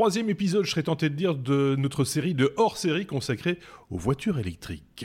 troisième épisode, je serais tenté de dire, de notre série de hors-série consacrée aux voitures électriques.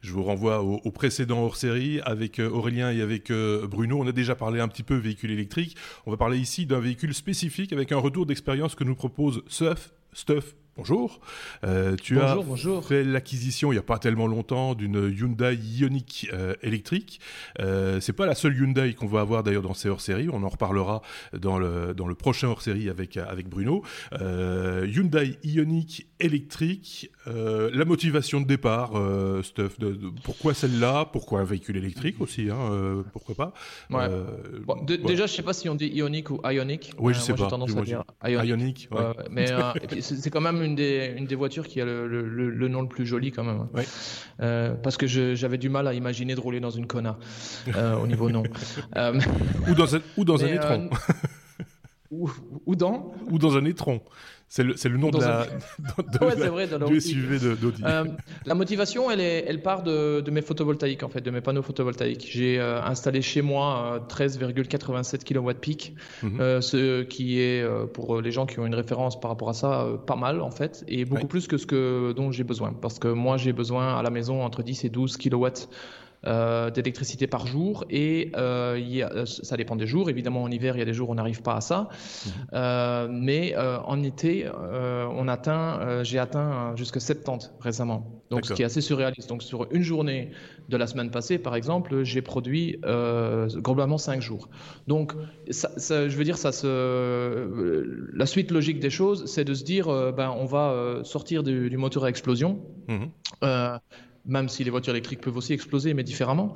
Je vous renvoie au, précédent hors-série avec euh, Aurélien et avec euh, Bruno. On a déjà parlé un petit peu véhicule électrique. On va parler ici d'un véhicule spécifique avec un retour d'expérience que nous propose Stuff, Stuff Bonjour. Euh, tu as fait l'acquisition il n'y a pas tellement longtemps d'une Hyundai Ioniq euh, électrique. Euh, c'est pas la seule Hyundai qu'on va avoir d'ailleurs dans ces hors-séries. On en reparlera dans le, dans le prochain hors-série avec, avec Bruno. Euh, Hyundai Ioniq électrique. la motivation de départ, Stuff. De, pourquoi celle-là? Pourquoi un véhicule électrique aussi hein, Pourquoi pas? Déjà, je sais pas si on dit Ioniq ou Ioniq. Oui, je sais pas. tendance à dire Ioniq. mais c'est quand même une des, une des voitures qui a le, le, nom le plus joli quand même. Euh, parce que j'avais du mal à imaginer de rouler dans une Kona euh, au niveau nom. Euh, ou dans un, ou dans un étron. ou, dans Ou dans un étron. C'est le, le, nom de la, vrai, du SUV d'Audi. Euh, la motivation, elle, est, elle part de, de, mes photovoltaïques, en fait, de mes panneaux photovoltaïques. J'ai euh, installé chez moi 13,87 kW peak, ce qui est, euh, pour les gens qui ont une référence par rapport à ça, pas mal, en fait, et beaucoup plus que ce que, dont j'ai besoin. Parce que moi, j'ai besoin à la maison entre 10 et 12 kW euh, d'électricité par jour et euh, y a, ça dépend des jours. Évidemment, en hiver, il y a des jours où on n'arrive pas à ça, mhm. euh, mais euh, en été, euh, on atteint, j'ai atteint jusqu'à 70 récemment. Donc, ce qui est assez surréaliste. Donc, sur une journée de la semaine passée, par exemple, j'ai produit globalement 5 jours. Donc, ça, ça, je veux dire, ça se, la suite logique des choses, c'est de se dire, ben, on va sortir du, du moteur à explosion. Mmh même si les voitures électriques peuvent aussi exploser, mais différemment,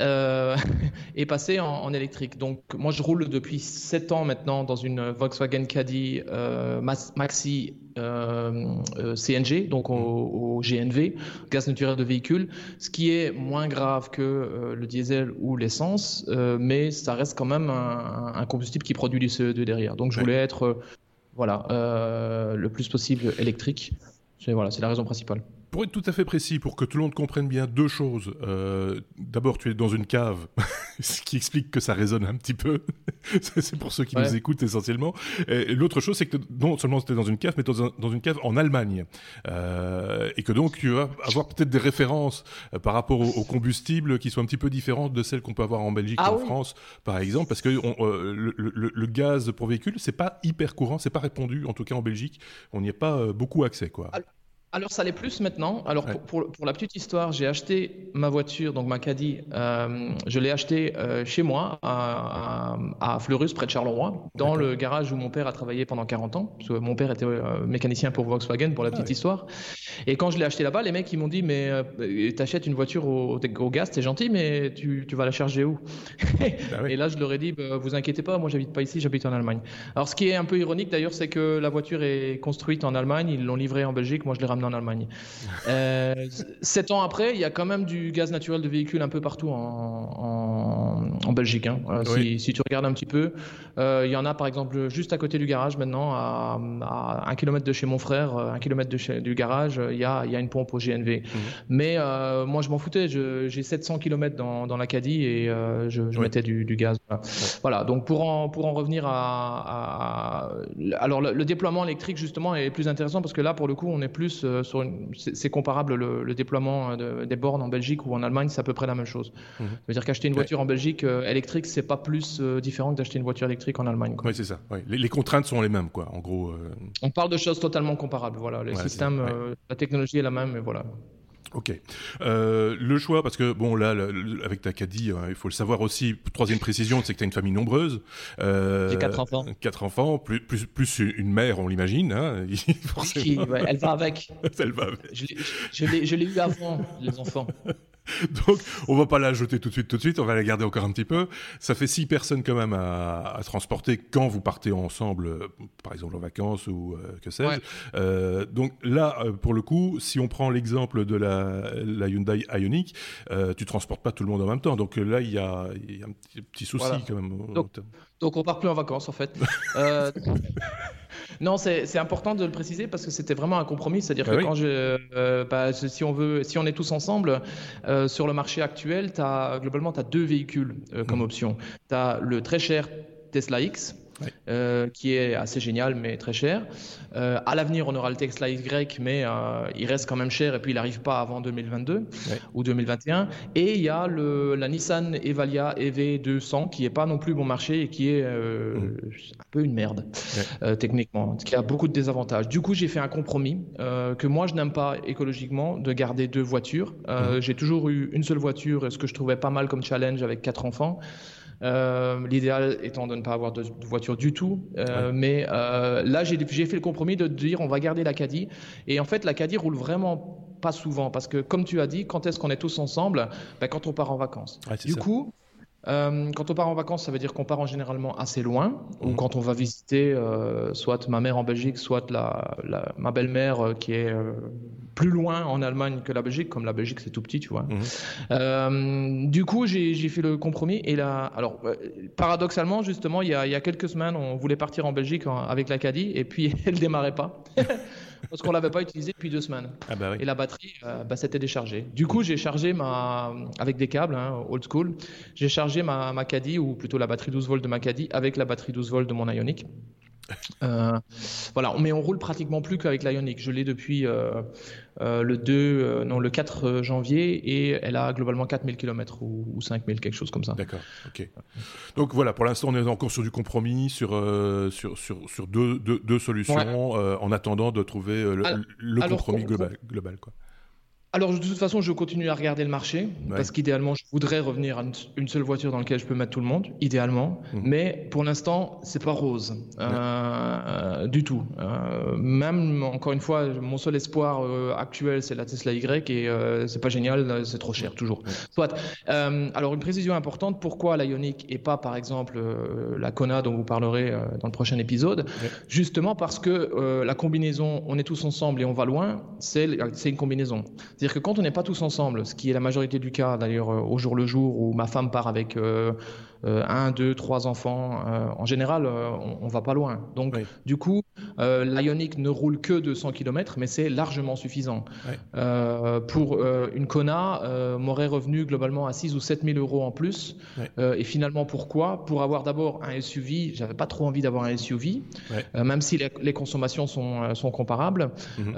euh, et passer en, électrique. Donc, moi, je roule depuis 7 ans maintenant dans une Volkswagen Caddy euh, Maxi euh, euh CNG, donc au, au, GNV, gaz naturel de véhicule, ce qui est moins grave que le diesel ou l'essence, mais ça reste quand même un, un, combustible qui produit du CO2 derrière. Donc, je voulais être voilà, le plus possible électrique. C'est voilà, la raison principale. Pour être tout à fait précis, pour que tout le monde comprenne bien deux choses. Euh, d'abord, tu es dans une cave, ce qui explique que ça résonne un petit peu. c'est pour ceux qui nous écoutent essentiellement. L'autre chose, c'est que non seulement tu es dans une cave, mais dans, dans une cave en Allemagne. Euh, et que donc tu vas avoir peut-être des références euh, par rapport au, combustible qui soient un petit peu différentes de celles qu'on peut avoir en Belgique ou ah en France, par exemple. Parce que le, le, gaz pour véhicule, c'est pas hyper courant, c'est pas répandu, en tout cas en Belgique. On n'y a pas beaucoup accès, quoi. Alors ça l'est plus maintenant. Alors pour, pour, la petite histoire, j'ai acheté ma voiture, donc ma Caddy, euh, je l'ai acheté euh, chez moi à, à, Fleurus, près de Charleroi, dans le garage où mon père a travaillé pendant 40 ans. Parce que mon père était euh, mécanicien pour Volkswagen, pour la ah petite histoire. Et quand je l'ai acheté là-bas, les mecs ils m'ont dit mais t'achètes une voiture au, au gaz, t'es gentil, mais tu, tu, vas la charger où? Bah Et là je leur ai dit bah, vous inquiétez pas, moi j'habite pas ici, j'habite en Allemagne. Alors ce qui est un peu ironique d'ailleurs, c'est que la voiture est construite en Allemagne, ils l'ont livrée en Belgique, moi je l'ai ramenée en Allemagne. Euh, sept ans après, il y a quand même du gaz naturel de véhicule un peu partout en, en, Belgique. Hein. si, si, tu regardes un petit peu, euh, il y en a par exemple juste à côté du garage maintenant, à, à un kilomètre de chez mon frère, un kilomètre de chez, du garage, il y a, il y a une pompe au GNV. Mhm. Mais euh, moi, je m'en foutais. J'ai 700 km dans, dans l'Acadie et je, je mettais du, du gaz. Voilà. Donc pour en, pour en revenir à, à alors le, le, déploiement électrique justement est plus intéressant parce que là, pour le coup, on est plus sur une c'est comparable le, déploiement des bornes en Belgique ou en Allemagne, c'est à peu près la même chose. Mhm. Ça veut dire qu'acheter une voiture en Belgique euh, électrique, c'est pas plus euh, différent que d'acheter une voiture électrique en Allemagne. Oui, c'est ça. Les, contraintes sont les mêmes, quoi. En gros. Euh. On parle de choses totalement comparables. Voilà, les systèmes, la technologie est la même, mais voilà. Ok. Euh, le choix, parce que bon là, avec ta caddie, hein, il faut le savoir aussi. Troisième précision, c'est que tu as une famille nombreuse. Euh, J'ai quatre enfants. Quatre enfants, plus plus, plus une mère, on l'imagine. Hein, elle va avec. elle va avec. Je, je l'ai eu avant les enfants. Donc, on va pas la jeter tout de suite, tout de suite. On va la garder encore un petit peu. Ça fait six personnes quand même à, transporter quand vous partez ensemble, euh, par exemple en vacances ou euh, que sais-je. Euh, donc là, pour le coup, si on prend l'exemple de la, la, Hyundai Ioniq, tu transportes pas tout le monde en même temps. Donc là, il y a, un petit, souci quand même. Donc, donc, on part plus en vacances en fait. Non, c'est important de le préciser parce que c'était vraiment un compromis. C'est-à-dire bah que quand je, euh, bah, si on veut, si on est tous ensemble euh, sur le marché actuel, as, globalement, tu as deux véhicules euh, comme mmh. option. Tu as le très cher Tesla X euh, qui est assez génial mais très cher. Euh, à l'avenir, on aura le Tesla Y, mais euh, il reste quand même cher et puis il n'arrive pas avant 2022 ou 2021. Et il y a le, la Nissan Evalia EV200 qui n'est pas non plus bon marché et qui est mm. un peu une merde techniquement, qui a beaucoup de désavantages. Du coup, j'ai fait un compromis que moi je n'aime pas écologiquement de garder deux voitures. Mm. J'ai toujours eu une seule voiture, ce que je trouvais pas mal comme challenge avec quatre enfants. Euh, l'idéal étant de ne pas avoir de, voiture du tout. Euh, mais euh, là, j'ai fait le compromis de dire on va garder la Caddy. Et en fait, la Caddy roule vraiment pas souvent parce que, comme tu as dit, quand est-ce qu'on est tous ensemble? Ben, Quand on part en vacances. du coup, euh, quand on part en vacances, ça veut dire qu'on part en généralement assez loin, ou mhm. quand on va visiter euh, soit ma mère en Belgique, soit la, ma belle-mère euh, qui est plus loin en Allemagne que la Belgique, comme la Belgique c'est tout petit, tu vois. Mhm. du coup, j'ai fait le compromis et là, alors paradoxalement, justement, il y, a, il y, a, quelques semaines, on voulait partir en Belgique avec la Caddy et puis elle démarrait pas. parce qu'on l'avait pas utilisé depuis deux semaines. Ah bah et la batterie, euh, bah, s'était déchargée. Du coup, j'ai chargé ma, avec des câbles, hein, old school, j'ai chargé ma, ma Caddy, ou plutôt la batterie 12 volts de ma Caddy, avec la batterie 12 volts de mon Ioniq. Euh, voilà, mais on roule pratiquement plus qu'avec l'Ioniq. Je l'ai depuis euh, euh, le 2, non, le 4 janvier et elle a globalement 4000 km ou, ou 5000, quelque chose comme ça. D'accord, ok. Donc voilà, pour l'instant, on est encore sur du compromis, sur, sur, sur, sur deux, deux, solutions, en attendant de trouver le, compromis global, global. Quoi. Alors, de toute façon, je continue à regarder le marché parce qu'idéalement, je voudrais revenir à une seule voiture dans laquelle je peux mettre tout le monde, idéalement. Mhm. Mais pour l'instant, c'est pas rose euh, du tout. Euh, même encore une fois, mon seul espoir euh, actuel, c'est la Tesla Y et euh, c'est pas génial, c'est trop cher toujours. Soit. Euh, alors, une précision importante pourquoi la Ioniq et pas, par exemple, euh, la Kona dont vous parlerez dans le prochain épisode? Justement parce que la combinaison, on est tous ensemble et on va loin, c'est une combinaison. C'est-à-dire que quand on n'est pas tous ensemble, ce qui est la majorité du cas d'ailleurs euh, au jour le jour où ma femme part avec euh, euh, un, deux, trois enfants, en général, on, ne va pas loin. Donc, du coup, l'Ioniq ne roule que 200 km, mais c'est largement suffisant. pour une Kona, m'aurait revenu globalement à 6 ou 7 000 euros en plus. et finalement, pourquoi? Pour avoir d'abord un SUV, j'avais pas trop envie d'avoir un SUV, même si les, consommations sont, sont comparables. Mhm.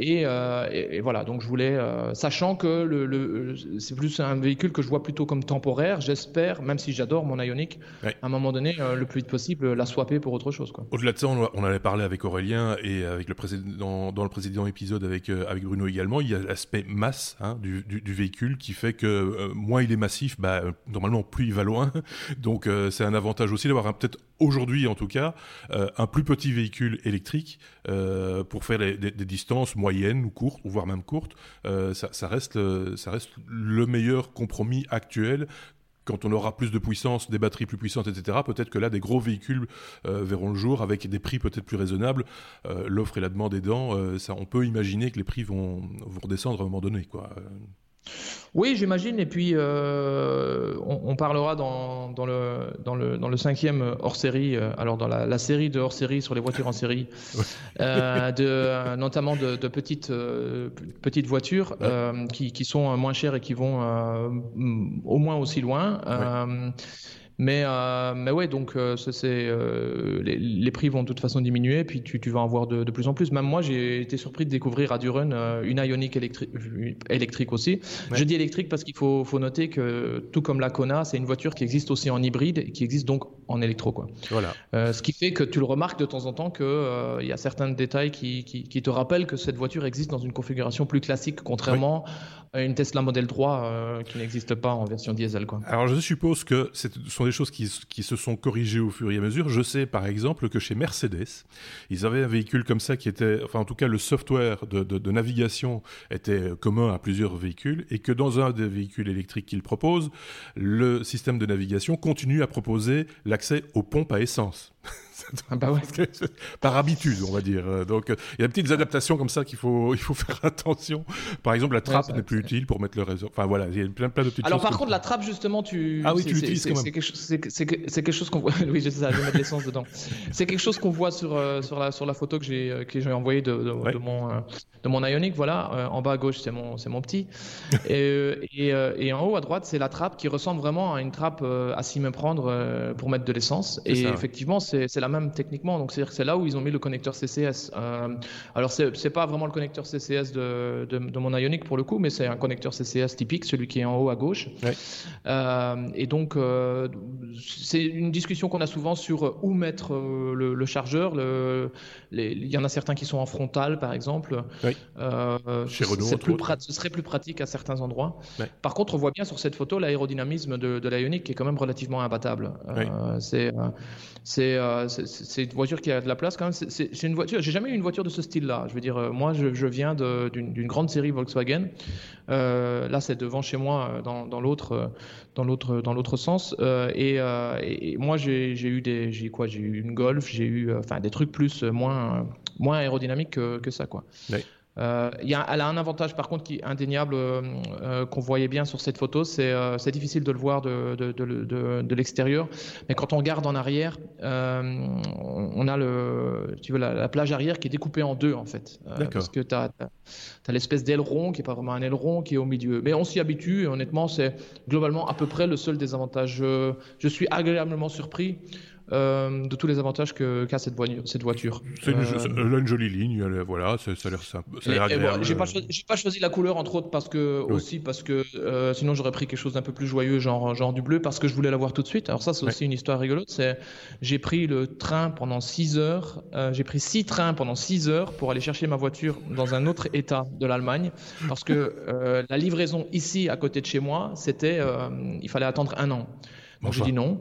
et, et, voilà, donc je voulais euh, sachant que le, c'est plus un véhicule que je vois plutôt comme temporaire. J'espère, même si j'adore mon Ioniq, à un moment donné, euh, le plus vite possible, la swapper pour autre chose. Au-delà de ça, on, on, avait parlé avec Aurélien et avec le précédent, dans le précédent épisode avec, euh, avec Bruno également. Il y a l'aspect masse hein, du, du, véhicule qui fait que moins il est massif, bah, normalement plus il va loin. Donc c'est un avantage aussi d'avoir peut-être aujourd'hui en tout cas un plus petit véhicule électrique pour faire des, distances moyennes ou courtes, voire même courtes, euh, ça, reste, euh, ça reste le meilleur compromis actuel quand on aura plus de puissance, des batteries plus puissantes, etc., peut-être que là, des gros véhicules euh, verront le jour avec des prix peut-être plus raisonnables. L'offre et la demande aidant, ça, on peut imaginer que les prix vont, vont redescendre à un moment donné. Quoi. Oui, j'imagine. Et puis, euh, on, parlera dans, le, dans, le, dans le cinquième hors-série, euh, alors dans la, série de hors-série sur les voitures en série, euh, de, notamment de, petites, petites voitures qui, qui, sont moins chères et qui vont au moins aussi loin. Mais, euh, mais ouais, donc euh, c'est, euh, les, les, prix vont de toute façon diminuer, puis tu, tu vas en voir de, de, plus en plus. Même moi, j'ai été surpris de découvrir à Duren euh, une Ioniq électrique, électrique aussi. Je dis électrique parce qu'il faut, faut noter que, tout comme la Kona, c'est une voiture qui existe aussi en hybride et qui existe donc en électro. Quoi. Voilà. Euh, ce qui fait que tu le remarques de temps en temps qu'il il y a certains détails qui, qui, qui, te rappellent que cette voiture existe dans une configuration plus classique, contrairement une Tesla Model 3 qui n'existe pas en version diesel. Quoi. Alors je suppose que ce sont des choses qui, qui, se sont corrigées au fur et à mesure. Je sais par exemple que chez Mercedes, ils avaient un véhicule comme ça qui était, enfin en tout cas le software de, de, navigation était commun à plusieurs véhicules et que dans un des véhicules électriques qu'ils proposent, le système de navigation continue à proposer l'accès aux pompes à essence. Ah bah Par habitude, on va dire. Euh, donc, euh, il y a des petites adaptations comme ça qu'il faut, il faut faire attention. Par exemple, la trappe n'est plus utile pour mettre le réseau. Enfin, voilà, il y a plein, plein de petites Alors, par contre, la trappe, justement, tu. Ah oui, tu l'utilises quand même. C'est quelque, chose qu'on voit. oui, je sais ça, je vais mettre l'essence dedans. C'est quelque chose qu'on voit sur, euh, sur, la, sur la photo que j'ai envoyée de, de, de, mon, de mon Ionic. Voilà, en bas à gauche, c'est mon, mon petit. et, et, et, en haut à droite, c'est la trappe qui ressemble vraiment à une trappe à s'y méprendre pour mettre de l'essence. Et effectivement, c'est la même techniquement. Donc c'est là où ils ont mis le connecteur CCS. Euh, alors c'est pas vraiment le connecteur CCS de, de, mon Ionic pour le coup, mais c'est un connecteur CCS typique, celui qui est en haut à gauche. Euh, et donc euh, c'est une discussion qu'on a souvent sur où mettre le, chargeur. Il y en a certains qui sont en frontal, par exemple. Chez Renault, ce serait plus pratique à certains endroits. Par contre, on voit bien sur cette photo l'aérodynamisme de, de l'Ionic qui est quand même relativement imbattable. c'est c'est une voiture qui a de la place quand même. C'est une voiture. J'ai jamais eu une voiture de ce style-là. Je veux dire, euh, moi, je, viens d'une grande série Volkswagen. Euh, là, c'est devant chez moi, euh, dans, l'autre, dans l'autre, dans l'autre sens. et, moi, j'ai eu des, j'ai quoi? J'ai eu une Golf. J'ai eu, enfin, des trucs plus moins, moins aérodynamiques que, que ça, quoi. Euh, y a, elle a un avantage par contre qui est indéniable euh, euh, qu'on voyait bien sur cette photo, c'est difficile de le voir de, de, de, de l'extérieur, mais quand on regarde en arrière, on a le, tu veux, la, plage arrière qui est découpée en deux en fait, parce que tu as, as, l'espèce d'aileron qui est pas vraiment un aileron qui est au milieu, mais on s'y habitue et honnêtement c'est globalement à peu près le seul des avantages. je suis agréablement surpris. Euh, de tous les avantages qu'a cette, voiture. Cette voiture. C'est une, euh, une, jolie ligne, voilà, ça, a l'air agréable. J'ai pas, choisi, pas choisi la couleur entre autres parce que aussi parce que euh, sinon j'aurais pris quelque chose d'un peu plus joyeux, genre genre du bleu, parce que je voulais la voir tout de suite. Alors ça c'est aussi une histoire rigolote. C'est j'ai pris le train pendant 6 heures, j'ai pris 6 trains pendant 6 heures pour aller chercher ma voiture dans un autre état de l'Allemagne parce que la livraison ici à côté de chez moi, c'était il fallait attendre un an. Donc je dis non.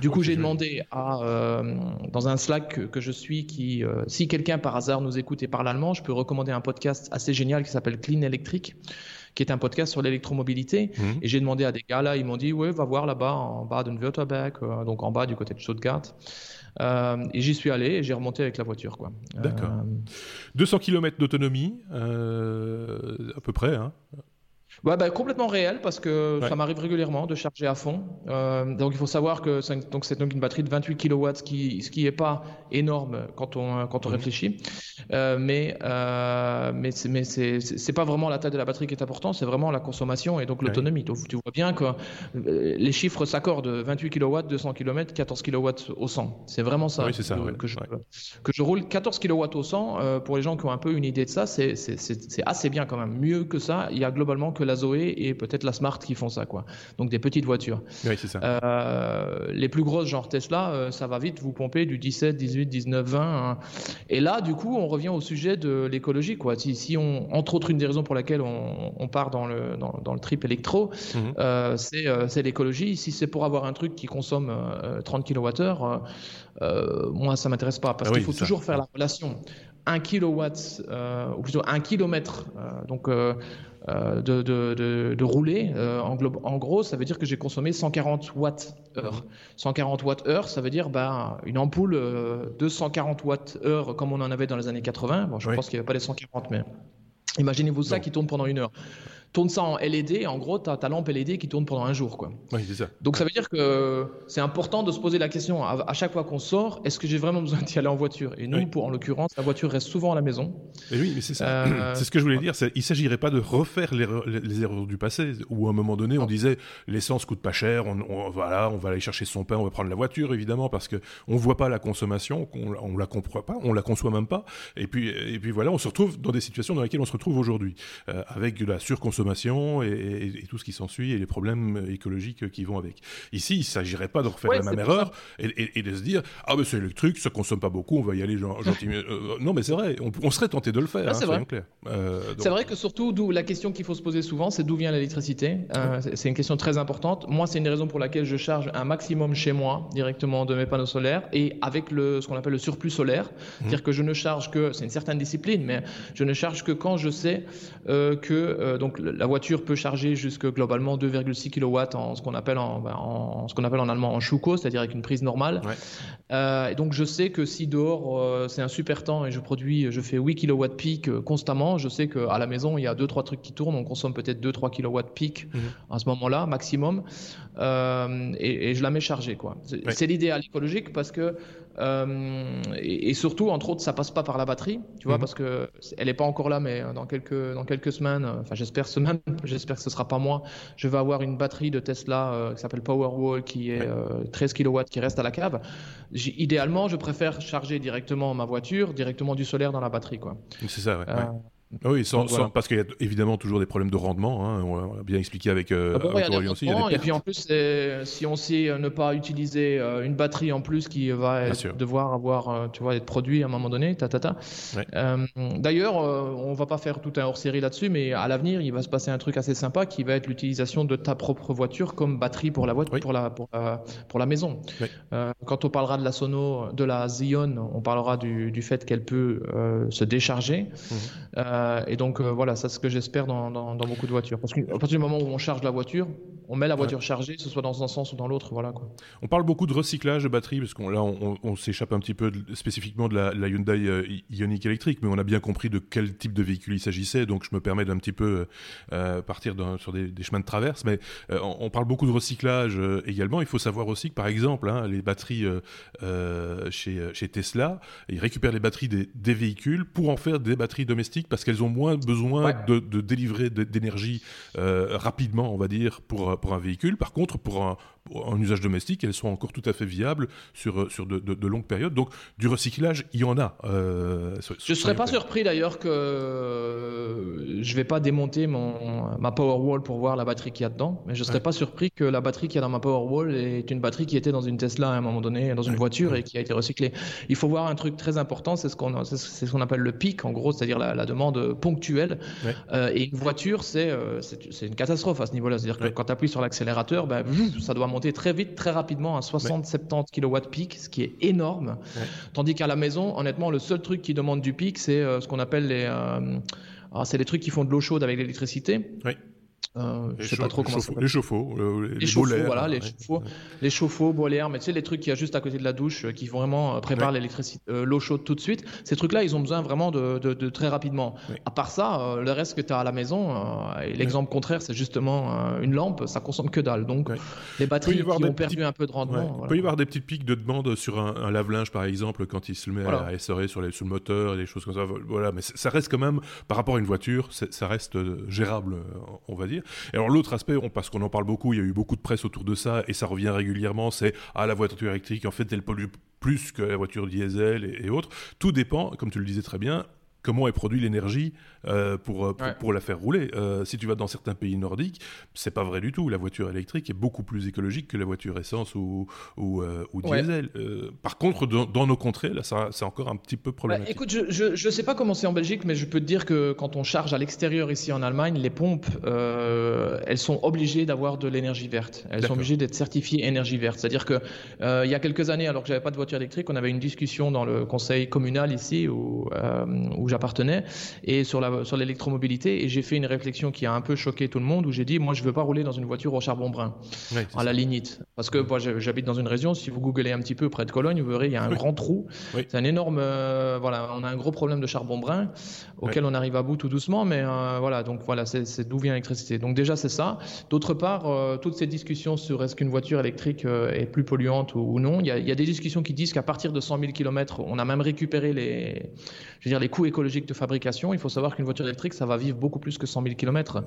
Du coup, j'ai demandé à, euh, dans un Slack que, je suis, qui, euh, si quelqu'un par hasard nous écoute et parle allemand, je peux recommander un podcast assez génial qui s'appelle Clean Electric, qui est un podcast sur l'électromobilité. Mhm. Et j'ai demandé à des gars là, ils m'ont dit, ouais, va voir là-bas en Baden-Württemberg, euh, donc en bas du côté de Stuttgart. et j'y suis allé et j'ai remonté avec la voiture. Quoi. D'accord. 200 km d'autonomie, à peu près. Hein. Ouais, bah, complètement réel parce que ça m'arrive régulièrement de charger à fond. Euh, donc il faut savoir que c'est donc, donc une batterie de 28 kW, ce qui ce qui est pas énorme quand on quand on mhm. réfléchit. Euh, mais euh, mais c'est mais c'est c'est pas vraiment la taille de la batterie qui est important, c'est vraiment la consommation et donc l'autonomie. Donc tu vois bien que euh, les chiffres s'accordent 28 kW, 200 km, 14 kW au 100. C'est vraiment ça, oui, ça que, je, que je roule 14 kW au 100 euh, pour les gens qui ont un peu une idée de ça, c'est c'est c'est assez bien quand même. Mieux que ça, il y a globalement que la Zoé et peut-être la Smart qui font ça, quoi. Donc des petites voitures. Oui, c'est ça. Euh, les plus grosses, genre Tesla, euh, ça va vite, vous pompez du 17, 18, 19, 20. Et là, du coup, on revient au sujet de l'écologie, quoi. Si, si, on, entre autres, une des raisons pour laquelle on, on part dans le, dans, dans, le trip électro, mhm. euh, c'est l'écologie. Si c'est pour avoir un truc qui consomme 30 kWh, moi, ça m'intéresse pas parce ah qu'il faut toujours faire la relation. 1 kW, ou plutôt 1 km, donc euh, de, de, de, rouler. Euh, en, en, gros, ça veut dire que j'ai consommé 140 watts heure. 140 watts heure, ça veut dire bah, une ampoule euh, de 140 watts heure comme on en avait dans les années 80. Bon, je pense qu'il n'y avait pas les 140, mais imaginez-vous ça qui tourne pendant une heure tourne ça en LED, en gros, tu as ta lampe LED qui tourne pendant un jour. Quoi. Oui, c'est ça. Donc ça veut dire que c'est important de se poser la question à, chaque fois qu'on sort, est-ce que j'ai vraiment besoin d'y aller en voiture? Et nous, pour, en l'occurrence, la voiture reste souvent à la maison. Et oui, mais c'est ça. Euh, c'est ce que je voulais dire. Il ne s'agirait pas de refaire les, les, erreurs du passé, où à un moment donné, on disait l'essence coûte pas cher, on, voilà, on va aller chercher son pain, on va prendre la voiture, évidemment, parce qu'on ne voit pas la consommation, on, ne la comprend pas, on la conçoit même pas. Et puis, et puis voilà, on se retrouve dans des situations dans lesquelles on se retrouve aujourd'hui, euh, avec de la surconsommation et, tout ce qui s'ensuit et les problèmes écologiques qui vont avec. Ici, il ne s'agirait pas de refaire la même erreur et, de se dire ah ben c'est électrique, ça consomme pas beaucoup, on va y aller gentiment. Euh, non mais c'est vrai, on, serait tenté de le faire. c'est vrai. c'est vrai que surtout d'où la question qu'il faut se poser souvent, c'est d'où vient l'électricité. c'est une question très importante. Moi, c'est une raison pour laquelle je charge un maximum chez moi directement de mes panneaux solaires et avec le ce qu'on appelle le surplus solaire, mmh. c'est-à-dire que je ne charge que, c'est une certaine discipline, mais je ne charge que quand je sais euh, que euh, donc la voiture peut charger jusque globalement 2,6 kW en ce qu'on appelle en, ben, en, ce qu'on appelle en allemand en Schuko, c'est-à-dire avec une prise normale. Euh, et donc je sais que si dehors c'est un super temps et je produis, je fais 8 kW pic constamment, je sais qu'à la maison il y a deux trois trucs qui tournent, on consomme peut-être 2-3 kW pic mmh. à ce moment-là maximum, et, je la mets chargée quoi. C'est l'idéal écologique parce que euh, et, surtout, entre autres, ça passe pas par la batterie, tu vois, mhm. parce que elle est pas encore là, mais dans quelques dans quelques semaines, enfin j'espère semaine, j'espère que ce sera pas moi. Je vais avoir une batterie de Tesla euh, qui s'appelle Powerwall, qui est 13 euh, kW, qui reste à la cave. Idéalement, je préfère charger directement ma voiture, directement du solaire dans la batterie, quoi. C'est ça, ouais. Ah oui, sans, parce qu'il y a évidemment toujours des problèmes de rendement. Hein, on l'a bien expliqué avec, euh, ah aussi. et puis en plus, si on sait ne pas utiliser euh, une batterie en plus qui va devoir avoir, euh, tu vois, être produit à un moment donné, ta, ta, ta. Euh, D'ailleurs, on va pas faire tout un hors-série là-dessus, mais à l'avenir, il va se passer un truc assez sympa qui va être l'utilisation de ta propre voiture comme batterie pour la voiture, pour la pour la, pour la maison. quand on parlera de la Sono, de la Zion, on parlera du, du fait qu'elle peut se décharger. Mmh. Euh, et donc euh, voilà, c'est ce que j'espère dans, beaucoup de voitures. Parce qu'à partir du moment où on charge la voiture, on met la voiture chargée, que ce soit dans un sens ou dans l'autre, voilà quoi. On parle beaucoup de recyclage de batteries parce qu'on là on, s'échappe un petit peu spécifiquement de la, Hyundai euh, Ioniq électrique, mais on a bien compris de quel type de véhicule il s'agissait, donc je me permets d'un petit peu partir sur des, chemins de traverse. Mais on, parle beaucoup de recyclage également. Il faut savoir aussi que par exemple, hein, les batteries chez, chez Tesla, ils récupèrent les batteries des, des véhicules pour en faire des batteries domestiques parce qu'elles ont moins besoin de, délivrer d'énergie euh, rapidement, on va dire, pour, pour un véhicule. Par contre, pour un, en usage domestique, elles sont encore tout à fait viables sur, sur de, longues périodes. Donc, du recyclage, il y en a. Euh, je ne serais pas surpris d'ailleurs que je ne vais pas démonter mon, ma Powerwall pour voir la batterie qu'il y a dedans, mais je ne serais pas surpris que la batterie qu'il y a dans ma Powerwall est une batterie qui était dans une Tesla à un moment donné, dans une voiture et qui a été recyclée. Il faut voir un truc très important, c'est ce qu'on ce qu'on appelle le pic, en gros, c'est-à-dire la, demande ponctuelle. Euh, et une voiture, euh, c'est une catastrophe à ce niveau-là. C'est-à-dire que quand tu appuies sur l'accélérateur, ben, ça doit monter très vite, très rapidement à 60-70 kW pic, ce qui est énorme. Tandis qu'à la maison, honnêtement, le seul truc qui demande du pic, c'est euh, ce qu'on appelle les, euh, ah, c'est les trucs qui font de l'eau chaude avec l'électricité. Euh, je sais pas trop comment Les chauffe-eau, les, les, chauffe voilà, les chauffe-eau, les chauffe-eau, boilers, mais tu sais les trucs qu'il y a juste à côté de la douche euh, qui vraiment euh, préparent l'électricité, l'eau chaude tout de suite. Ces trucs-là, ils ont besoin vraiment de, de, très rapidement. À part ça, le reste que tu as à la maison, et l'exemple contraire, c'est justement une lampe, ça consomme que dalle. Donc les batteries qui ont perdu un peu de rendement. Il peut y avoir des petites pics de demande sur un, lave-linge par exemple quand il se met à essorer sur, les, sur le moteur et des choses comme ça. Voilà, mais ça reste quand même par rapport à une voiture, ça reste gérable, on va dire. Et alors l'autre aspect, parce qu'on en parle beaucoup, il y a eu beaucoup de presse autour de ça et ça revient régulièrement, c'est ah la voiture électrique en fait elle pollue plus que la voiture diesel et autres. Tout dépend, comme tu le disais très bien, comment est produite l'énergie euh, pour, euh, pour, la faire rouler. Euh, si tu vas dans certains pays nordiques, c'est pas vrai du tout. La voiture électrique est beaucoup plus écologique que la voiture essence ou, ou, ou diesel. par contre, dans, nos contrées, là, c'est encore un petit peu bah, problématique. écoute, je, je, sais pas comment c'est en Belgique, mais je peux te dire que quand on charge à l'extérieur ici en Allemagne, les pompes, elles sont obligées d'avoir de l'énergie verte. Elles sont obligées d'être certifiées énergie verte. C'est-à-dire que il y a quelques années, alors que j'avais pas de voiture électrique, on avait une discussion dans le conseil communal ici où, où j'appartenais et sur la sur l'électromobilité et j'ai fait une réflexion qui a un peu choqué tout le monde où j'ai dit moi je veux pas rouler dans une voiture au charbon brun à la lignite parce que moi j'habite dans une région si vous googlez un petit peu près de Cologne vous verrez il y a un grand trou. C'est un énorme euh, voilà on a un gros problème de charbon brun auquel on arrive à bout tout doucement mais euh, voilà donc voilà c'est d'où vient l'électricité. Donc déjà c'est ça. D'autre part euh, toutes ces discussions sur est-ce qu'une voiture électrique est plus polluante ou, non il y, a, il y, a, des discussions qui disent qu'à partir de 100 000 km on a même récupéré les je veux dire les coûts écologiques de fabrication il faut savoir qu'une voiture électrique, ça va vivre beaucoup plus que 100 000 km.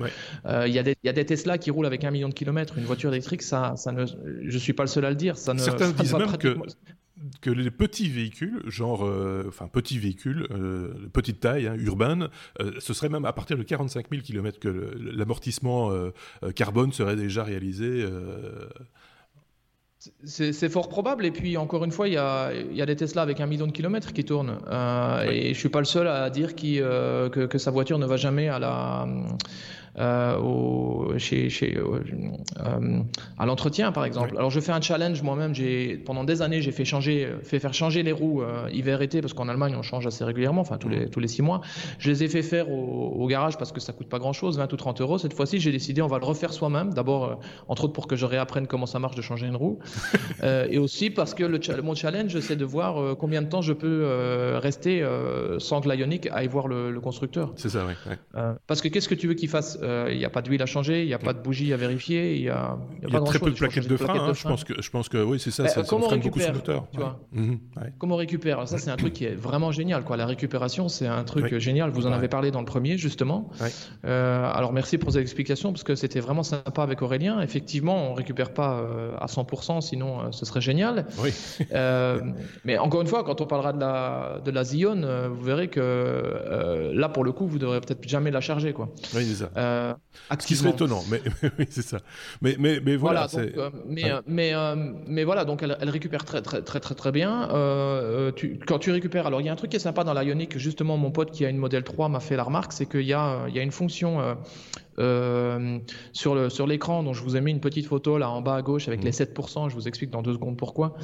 Il y, y, a des Tesla qui roulent avec un million de kilomètres. Une voiture électrique, ça, ça ne, je suis pas le seul à le dire. Ça ne, Certains disent même que que les petits véhicules, genre, euh, enfin petits véhicules, euh, petite taille, hein, urbaine, ce serait même à partir de 45 000 km que l'amortissement carbone serait déjà réalisé. C'est fort probable. Et puis, encore une fois, il y a, y a, des Tesla avec un million de kilomètres qui tournent. Et je ne suis pas le seul à dire qui, que, que, sa voiture ne va jamais à la, euh, au, chez, chez euh, à l'entretien, par exemple. Alors, je fais un challenge moi-même. J'ai pendant des années, j'ai fait changer, fait faire changer les roues euh, hiver-été parce qu'en Allemagne, on change assez régulièrement, enfin tous les tous les six mois. Je les ai fait faire au, garage parce que ça coûte pas grand-chose, 20 ou 30 euros. Cette fois-ci, j'ai décidé, on va le refaire soi-même. D'abord, entre autres pour que je réapprenne comment ça marche de changer une roue, et aussi parce que le, mon challenge, c'est de voir combien de temps je peux rester sans que l'Ionic aille voir le, constructeur. C'est ça, oui. parce que qu'est-ce que tu veux qu'il fasse euh, il n'y a pas d'huile à changer, il n'y a pas de bougie à vérifier, il y a, y a, très peu de plaquettes de frein. Hein, je pense que je pense que oui, c'est ça. ça, comment on récupère tu vois mhm, Comment on récupère Ça, c'est un truc qui est vraiment génial. Quoi. La récupération, c'est un truc génial. Vous en avez parlé dans le premier, justement. Euh, alors, merci pour ces explications, parce que c'était vraiment sympa avec Aurélien. Effectivement, on récupère pas euh, à 100%, sinon ce serait génial. Oui. mais encore une fois, quand on parlera de la, de la Zion, vous verrez que là, pour le coup, vous devrez peut-être jamais la charger. Quoi. Oui, c'est ça. Ce qui serait étonnant, mais, oui, c'est ça. Mais, mais, mais voilà. Euh, mais, euh, mais, euh, mais, voilà, donc elle, elle, récupère très, très, très, très, très bien. Tu, quand tu récupères, alors il y a un truc qui est sympa dans l'Ionic, justement, mon pote qui a une modèle 3 m'a fait la remarque, c'est qu'il y, y, a une fonction euh, sur le sur l'écran, dont je vous ai mis une petite photo là en bas à gauche avec mmh. les 7%, je vous explique dans deux secondes pourquoi.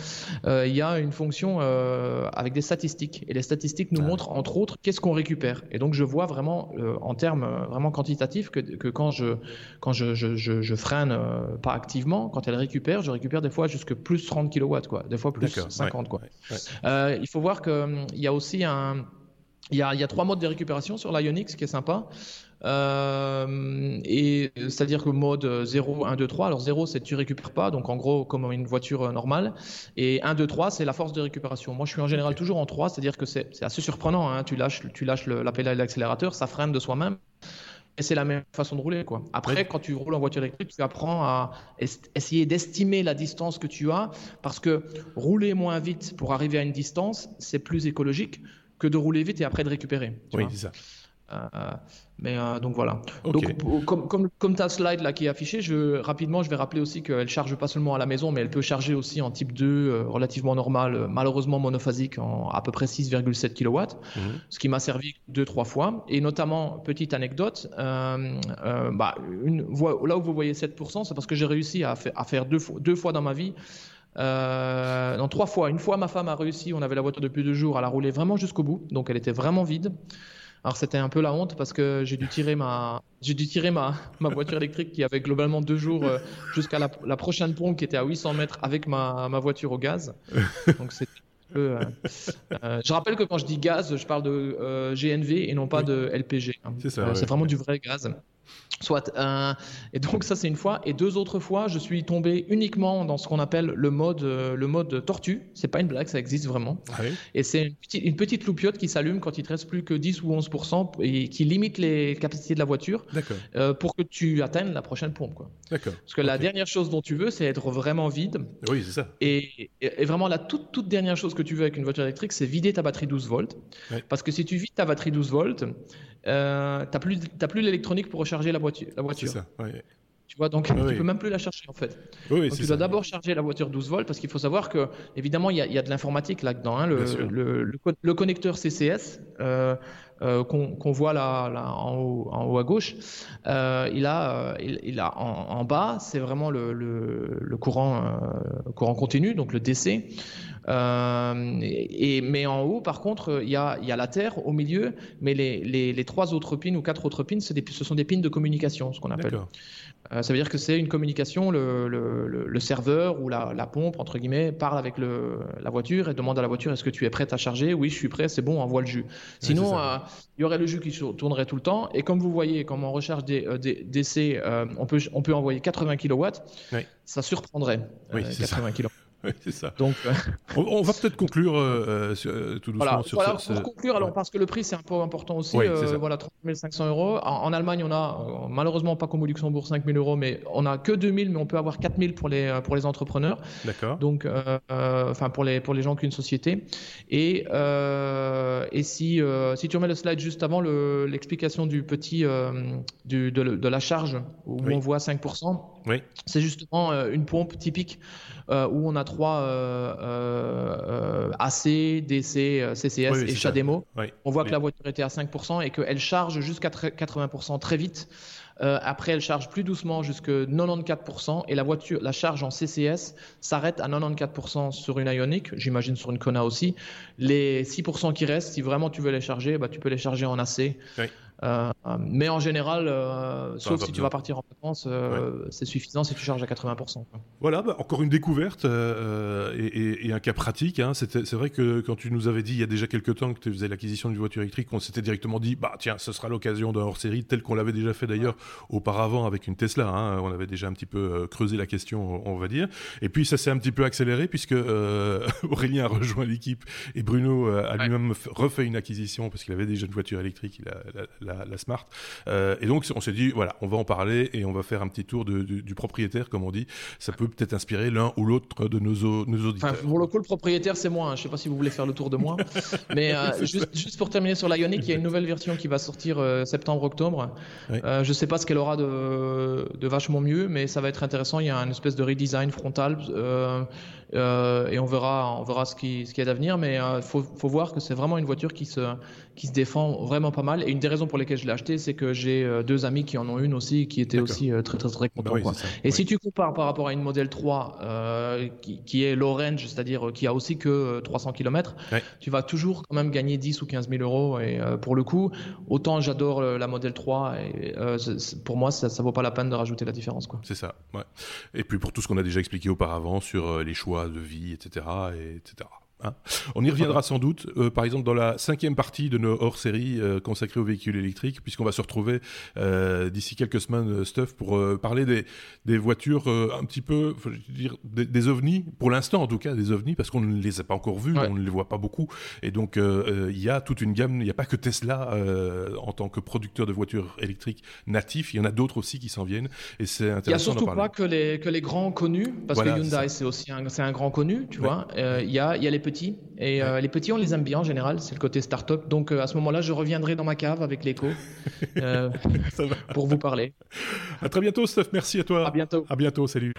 Euh, il y a une fonction euh, avec des statistiques et les statistiques nous ah. montrent entre autres qu'est-ce qu'on récupère. Et donc je vois vraiment en termes vraiment quantitatifs que, que, quand je quand je, je, je, freine pas activement, quand elle récupère, je récupère des fois jusque plus 30 kW quoi, des fois plus 50 quoi. il faut voir que il y a aussi un il y, a, il y a, trois modes de récupération sur l'Ionix qui est sympa. Euh, et c'est-à-dire que mode 0, 1, 2, 3. Alors 0, c'est tu récupères pas, donc en gros comme une voiture euh, normale. Et 1, 2, 3, c'est la force de récupération. Moi, je suis en général toujours en 3, c'est-à-dire que c'est assez surprenant. Hein. Tu lâches, tu lâches la pédale de l'accélérateur, ça freine de soi-même. Et c'est la même façon de rouler. Quoi. Après, quand tu roules en voiture électrique, tu apprends à essayer d'estimer la distance que tu as, parce que rouler moins vite pour arriver à une distance, c'est plus écologique que de rouler vite et après de récupérer. oui, c'est ça. Euh, mais euh, donc voilà. Donc comme, comme, comme, ta slide là qui est affichée, je, rapidement je vais rappeler aussi qu'elle charge pas seulement à la maison, mais elle peut charger aussi en type 2 euh, relativement normal, malheureusement monophasique en à peu près 6,7 kW, mhm. ce qui m'a servi deux trois fois. Et notamment petite anecdote, bah, une, là où vous voyez 7%, c'est parce que j'ai réussi à, à faire deux, deux fois dans ma vie euh, non, trois fois. Une fois, ma femme a réussi, on avait la voiture depuis deux jours, à la rouler vraiment jusqu'au bout, donc elle était vraiment vide. Alors c'était un peu la honte parce que j'ai dû tirer ma, j'ai dû tirer ma, ma voiture électrique qui avait globalement deux jours euh, jusqu'à la, la, prochaine pompe qui était à 800 mètres avec ma, ma voiture au gaz. Donc c'était euh, euh, je rappelle que quand je dis gaz, je parle de GNV et non pas de LPG. Hein. C'est vraiment du vrai gaz. Soit. Euh, et donc ça c'est une fois. Et deux autres fois, je suis tombé uniquement dans ce qu'on appelle le mode, euh, le mode tortue. C'est pas une blague, ça existe vraiment. Ah et c'est une, petite, une petite loupiote qui s'allume quand il te reste plus que 10 ou 11% et qui limite les capacités de la voiture euh, pour que tu atteignes la prochaine pompe. Quoi. D'accord. Parce que la dernière chose dont tu veux, c'est être vraiment vide. Oui, c'est ça. Et, et, vraiment la toute, toute dernière chose que tu veux avec une voiture électrique, c'est vider ta batterie 12 volts. Parce que si tu vides ta batterie 12 volts, euh, t'as plus, plus l'électronique pour recharger la voiture. La voiture. Ça, Tu vois, donc tu ne peux même plus la charger en fait. donc, tu dois d'abord charger la voiture 12 volts parce qu'il faut savoir que, évidemment, il y, a de l'informatique là-dedans. Hein, le, le, le, connecteur CCS euh, euh, qu'on voit là, là en, haut, en, haut, à gauche, euh, il, a, il, a en, en bas, c'est vraiment le, courant, courant continu, donc le DC. Euh, et, mais en haut, par contre, il y a, y a, la Terre au milieu, mais les, les, les, trois autres pins ou quatre autres pins, ce sont des pins de communication, ce qu'on appelle. Euh, ça veut dire que c'est une communication, le, le, le, serveur ou la, la, pompe, entre guillemets, parle avec le, la voiture et demande à la voiture est-ce que tu es prête à charger? Oui, je suis prêt, c'est bon, envoie le jus. Sinon, euh, il y aurait le jus qui tournerait tout le temps. Et comme vous voyez, comme on recharge des, des DC, on, peut, on peut envoyer 80 kW, ça surprendrait. Oui, 80 kW. c'est ça. Donc, on, va peut-être conclure tout doucement sur voilà, Pour conclure, alors, parce que le prix, c'est un peu important aussi. voilà, 30 500 euros. En, Allemagne, on a malheureusement pas comme au Luxembourg 5 000 euros, mais on a que 2 000, mais on peut avoir 4 000 pour les, pour les entrepreneurs. D'accord. Donc, enfin, pour les, pour les gens qui ont une société. Et, et si, si tu remets le slide juste avant l'explication du petit, du, de, la charge, où on voit 5%, oui. c'est justement une pompe typique euh, où on a trois euh, euh, AC, DC, CCS et CHAdeMO. On voit que la voiture était à 5% et qu'elle charge jusqu'à 80% très vite. après, elle charge plus doucement jusqu'à 94% et la voiture, la charge en CCS s'arrête à 94% sur une Ioniq, j'imagine sur une Kona aussi. Les 6% qui restent, si vraiment tu veux les charger, bah, tu peux les charger en AC. Euh, mais en général, euh, sauf si tu vas partir en vacances, euh, c'est suffisant si tu charges à 80%. Voilà, bah, encore une découverte et, un cas pratique. Hein. C'est vrai que quand tu nous avais dit il y a déjà quelques temps que tu faisais l'acquisition d'une voiture électrique, on s'était directement dit bah tiens, ce sera l'occasion d'un hors-série tel qu'on l'avait déjà fait d'ailleurs auparavant avec une Tesla. Hein. On avait déjà un petit peu creusé la question, on va dire. Et puis ça s'est un petit peu accéléré puisque Aurélien a rejoint l'équipe et Bruno a lui-même refait une acquisition parce qu'il avait déjà une voiture électrique. Il a, la, Smart. Euh, et donc, on s'est dit, voilà, on va en parler et on va faire un petit tour du propriétaire, comme on dit. Ça peut peut-être inspirer l'un ou l'autre de nos, nos auditeurs. Enfin, pour le coup, le propriétaire, c'est moi. Hein. Je ne sais pas si vous voulez faire le tour de moi. Mais euh, juste, pour terminer sur l'Ioniq, il y a une nouvelle version qui va sortir euh, septembre-octobre. je ne sais pas ce qu'elle aura de, de, vachement mieux, mais ça va être intéressant. Il y a une espèce de redesign frontal. et on verra, on verra ce qui, ce qui est à venir. Mais il faut, faut, voir que c'est vraiment une voiture qui se, qui se défend vraiment pas mal. Et une des raisons pour lesquelles je l'ai acheté, c'est que j'ai euh, deux amis qui en ont une aussi, qui étaient aussi euh, très très très contents. Bah et si tu compares par rapport à une modèle 3 euh, qui, qui, est low range, c'est-à-dire qui a aussi que 300 km, tu vas toujours quand même gagner 10 ou 15 000 euros. Et pour le coup, autant j'adore la modèle 3, et, pour moi, ça, ça vaut pas la peine de rajouter la différence. C'est ça. Et puis pour tout ce qu'on a déjà expliqué auparavant sur les choix de vie, etc. Et, etc. Hein. On y reviendra sans doute, euh, par exemple dans la cinquième partie de nos hors-séries euh, consacrées aux véhicules électriques, puisqu'on va se retrouver euh, d'ici quelques semaines, Stuff, pour parler des, des voitures un petit peu, faut dire, des, ovnis, pour l'instant en tout cas, des ovnis, parce qu'on ne les a pas encore vus, on ne les voit pas beaucoup, et donc il y a toute une gamme, il n'y a pas que Tesla en tant que producteur de voitures électriques natifs, il y en a d'autres aussi qui s'en viennent, et c'est intéressant. Il n'y a surtout pas que les, que les grands connus, parce que Hyundai c'est aussi un, un grand connu, tu vois, il y, a, y a les petits. Et euh, les petits, on les aime bien en général, c'est le côté start-up. Donc euh, à ce moment-là, je reviendrai dans ma cave avec l'écho euh, pour vous parler. À très bientôt, Steph. Merci à toi. À bientôt. À bientôt. Salut.